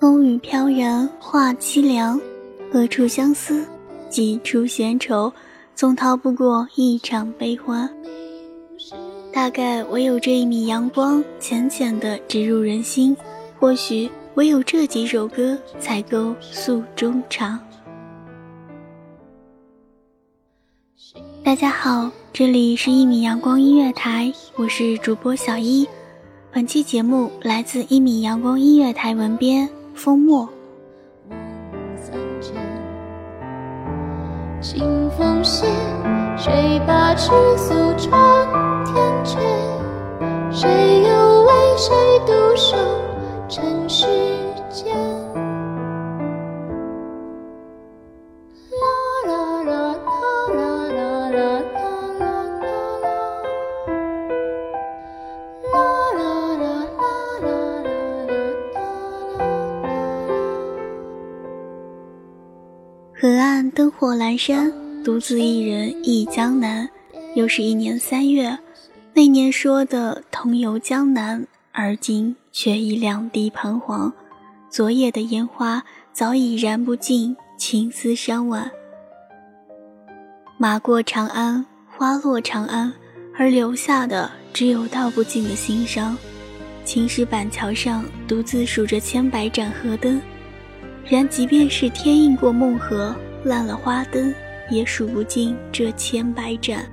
风雨飘然话凄凉，何处相思，几处闲愁，总逃不过一场悲欢。大概唯有这一米阳光，浅浅的植入人心，或许唯有这几首歌，才够诉衷肠。大家好，这里是一米阳光音乐台，我是主播小一。本期节目来自一米阳光音乐台文编风墨。三千，清风斜，谁把赤素长天阙？谁又为谁独守灯火阑珊，独自一人忆江南。又是一年三月，那年说的同游江南，而今却已两地彷徨。昨夜的烟花早已燃不尽情丝伤晚。马过长安，花落长安，而留下的只有道不尽的心伤。青石板桥上独自数着千百盏河灯。然即便是天映过梦河，烂了花灯，也数不尽这千百盏。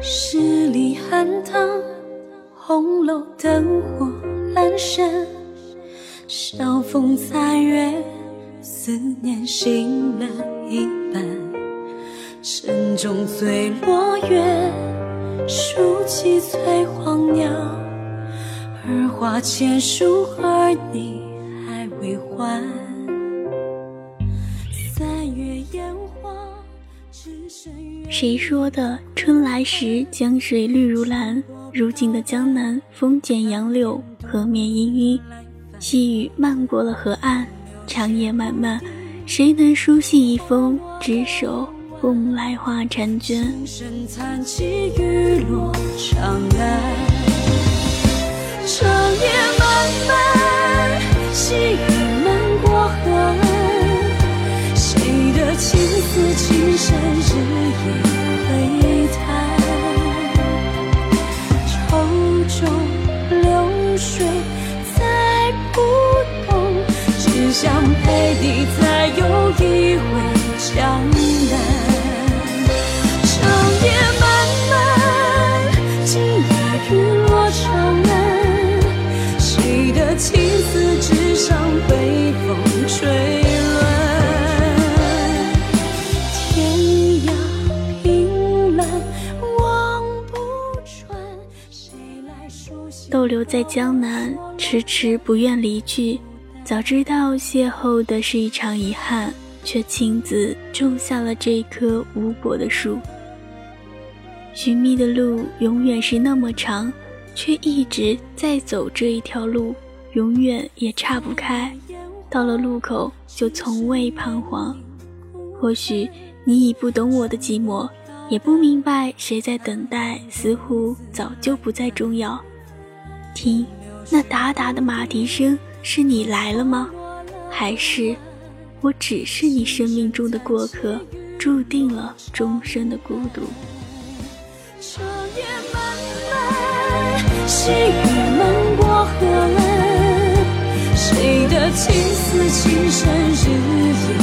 十里寒塘，红楼灯火阑珊，晓风残月，思念醒了一半。城中醉落月，数起翠黄鸟。而花千树，儿女还未还。三月烟花。谁说的春来时江水绿如蓝？如今的江南风剪杨柳，河面氤氲，细雨漫过了河岸。长夜漫漫，谁能书信一封，执手共来画婵娟？青山残起雨落长安。长夜漫漫，细雨情丝情深日夜回弹？愁中流水再不动，只想陪你再游一回江留在江南，迟迟不愿离去。早知道邂逅的是一场遗憾，却亲自种下了这棵无果的树。寻觅的路永远是那么长，却一直在走这一条路，永远也岔不开。到了路口，就从未彷徨。或许你已不懂我的寂寞，也不明白谁在等待，似乎早就不再重要。听，那哒哒的马蹄声。是你来了吗？还是我只是你生命中的过客，注定了终身的孤独？细雨漫过河岸，谁的情丝情深日夜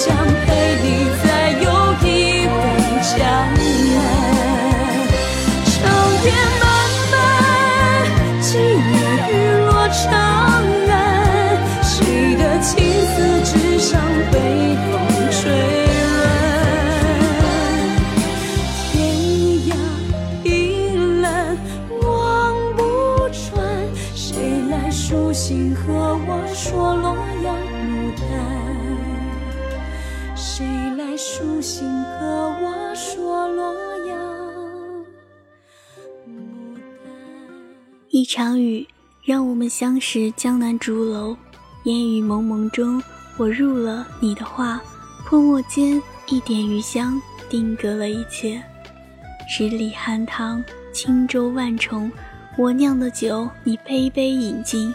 想陪你一场雨，让我们相识江南竹楼。烟雨蒙蒙中，我入了你的画，泼墨间一点余香，定格了一切。十里寒塘，轻舟万重，我酿的酒，你杯杯饮尽。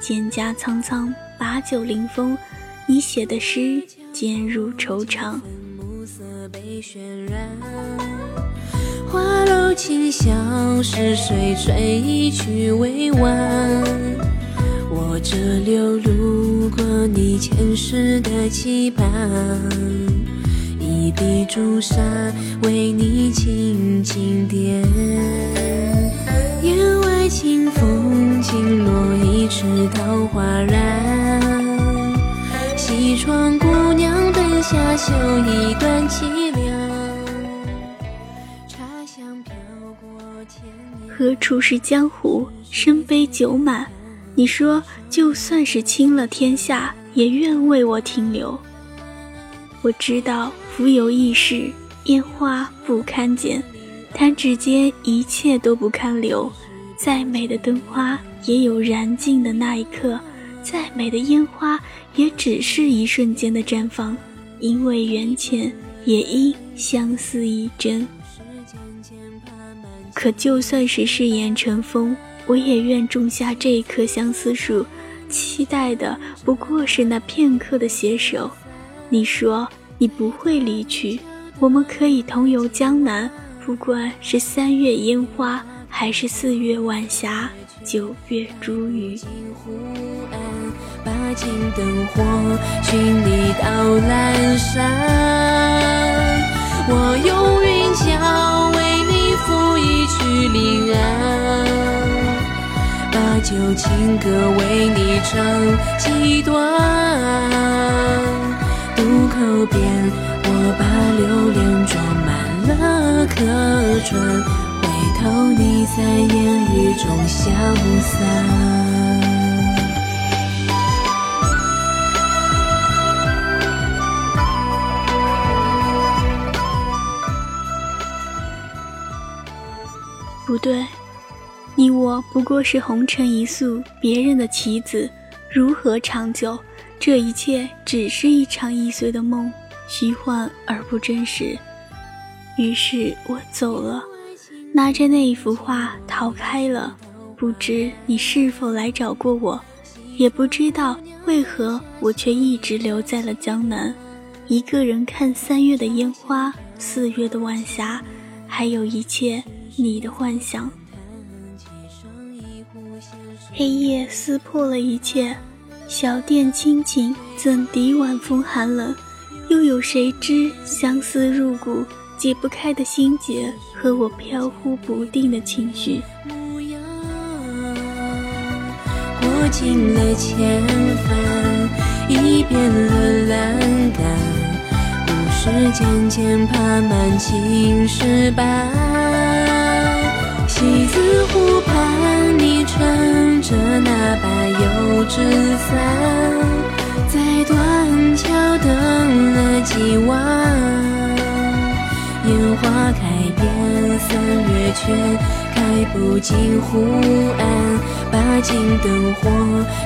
蒹葭苍苍，把酒临风，你写的诗，渐入愁肠。花楼琴响，是谁吹一曲未完？我这流路过你前世的期盼，一笔朱砂为你轻轻点。檐外清风轻落一池桃花染，西窗姑娘灯下绣一段凄何处是江湖？身杯酒满。你说，就算是倾了天下，也愿为我停留。我知道，浮游易逝，烟花不堪剪，弹指间一切都不堪留。再美的灯花，也有燃尽的那一刻；再美的烟花，也只是一瞬间的绽放。因为缘浅，也因相思一真。可就算是誓言成风，我也愿种下这一棵相思树，期待的不过是那片刻的携手。你说你不会离去，我们可以同游江南，不管是三月烟花，还是四月晚霞，九月茱萸。把金灯火寻你到阑珊，临安，把酒情歌为你唱几段。渡口边，我把流连装满了客船，回头你在烟雨中消散。对，你我不过是红尘一粟，别人的棋子，如何长久？这一切只是一场易碎的梦，虚幻而不真实。于是我走了，拿着那一幅画逃开了。不知你是否来找过我，也不知道为何我却一直留在了江南，一个人看三月的烟花，四月的晚霞，还有一切。你的幻想，黑夜撕破了一切。小店清静，怎敌晚风寒冷？又有谁知相思入骨，解不开的心结和我飘忽不定的情绪。过尽了千帆，已变了栏杆，故事渐渐爬满青石板。西子湖畔，你撑着那把油纸伞，在断桥等了几晚。烟花开遍三月，却开不尽湖岸。把金灯火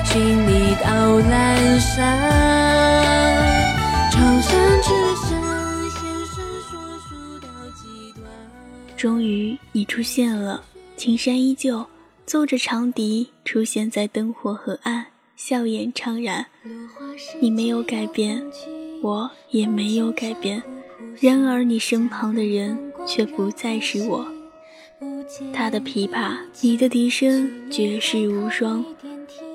寻你到阑珊。终于，你出现了，青山依旧，奏着长笛，出现在灯火河岸，笑颜怅然。你没有改变，我也没有改变。然而，你身旁的人却不再是我。他的琵琶，你的笛声，绝世无双。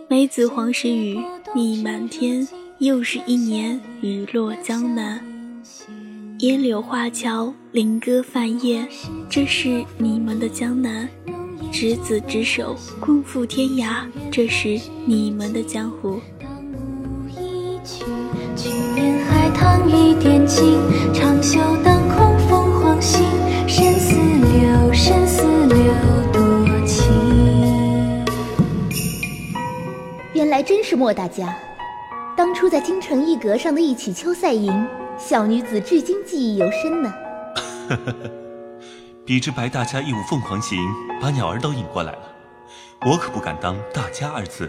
梅子黄时雨，你满天。又是一年，雨落江南。烟柳画桥，菱歌泛夜，这是你们的江南。执子之手，共赴天涯，这是你们的江湖。去年海棠一点尽，长袖当空凤凰行。生死流，生死流多情。原来真是莫大家，当初在京城一阁上的一起《秋赛吟》，小女子至今记忆犹深呢。呵呵呵，比之白大家一舞凤凰行，把鸟儿都引过来了，我可不敢当大家二字。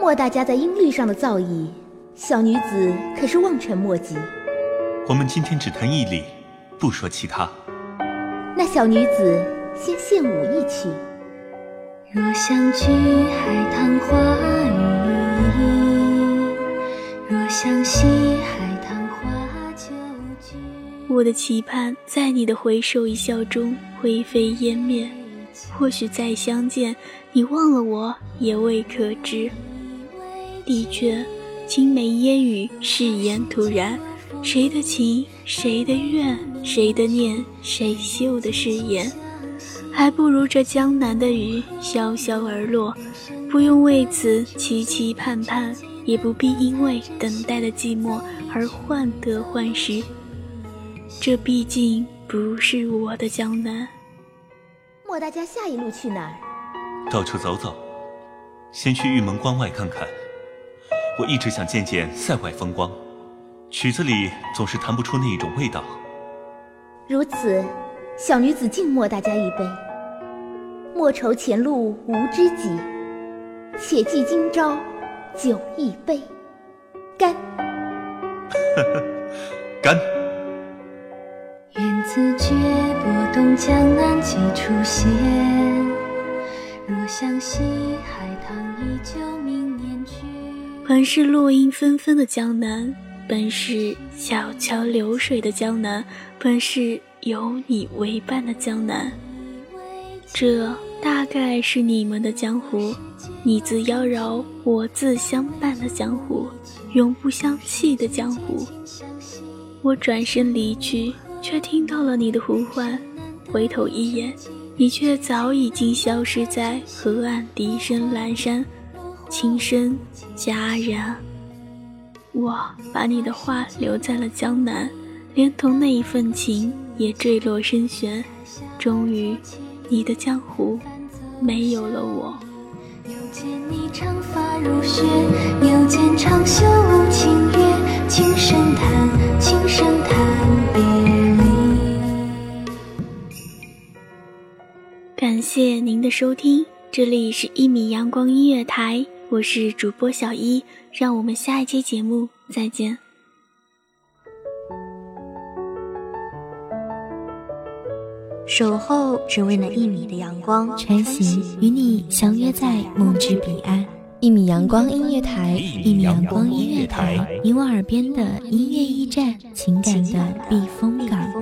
莫大家在音律上的造诣。小女子可是望尘莫及。我们今天只谈义理，不说其他。那小女子先献舞一曲。若相聚海棠花雨若相惜。我的期盼在你的回首一笑中灰飞烟灭。或许再相见，你忘了我也未可知。的确。青梅烟雨，誓言突然。谁的情，谁的怨，谁的念，谁绣的誓言？还不如这江南的雨，潇潇而落。不用为此期期盼盼，也不必因为等待的寂寞而患得患失。这毕竟不是我的江南。莫大家下一路去哪儿？到处走走，先去玉门关外看看。我一直想见见塞外风光，曲子里总是弹不出那一种味道。如此，小女子敬莫大家一杯。莫愁前路无知己，且记今朝酒一杯。干！呵呵，干！愿自觉拨动江南几处线，若相惜海棠依旧明年去。本是落英纷纷的江南，本是小桥流水的江南，本是有你为伴的江南。这大概是你们的江湖，你自妖娆，我自相伴的江湖，永不相弃的江湖。我转身离去，却听到了你的呼唤，回头一眼，你却早已经消失在河岸笛声阑珊。轻声戛然，我把你的话留在了江南，连同那一份情也坠落深渊。终于，你的江湖没有了我。又见你长发如雪，又见长袖舞清月，轻声叹，轻声叹谢您的收听，这里是一米阳光音乐台。我是主播小一，让我们下一期节目再见。守候只为那一米的阳光，晨曦与你相约在梦之彼岸。一米阳光音乐台，一米阳光音乐台，你我耳边的音乐驿站，情感的避风港。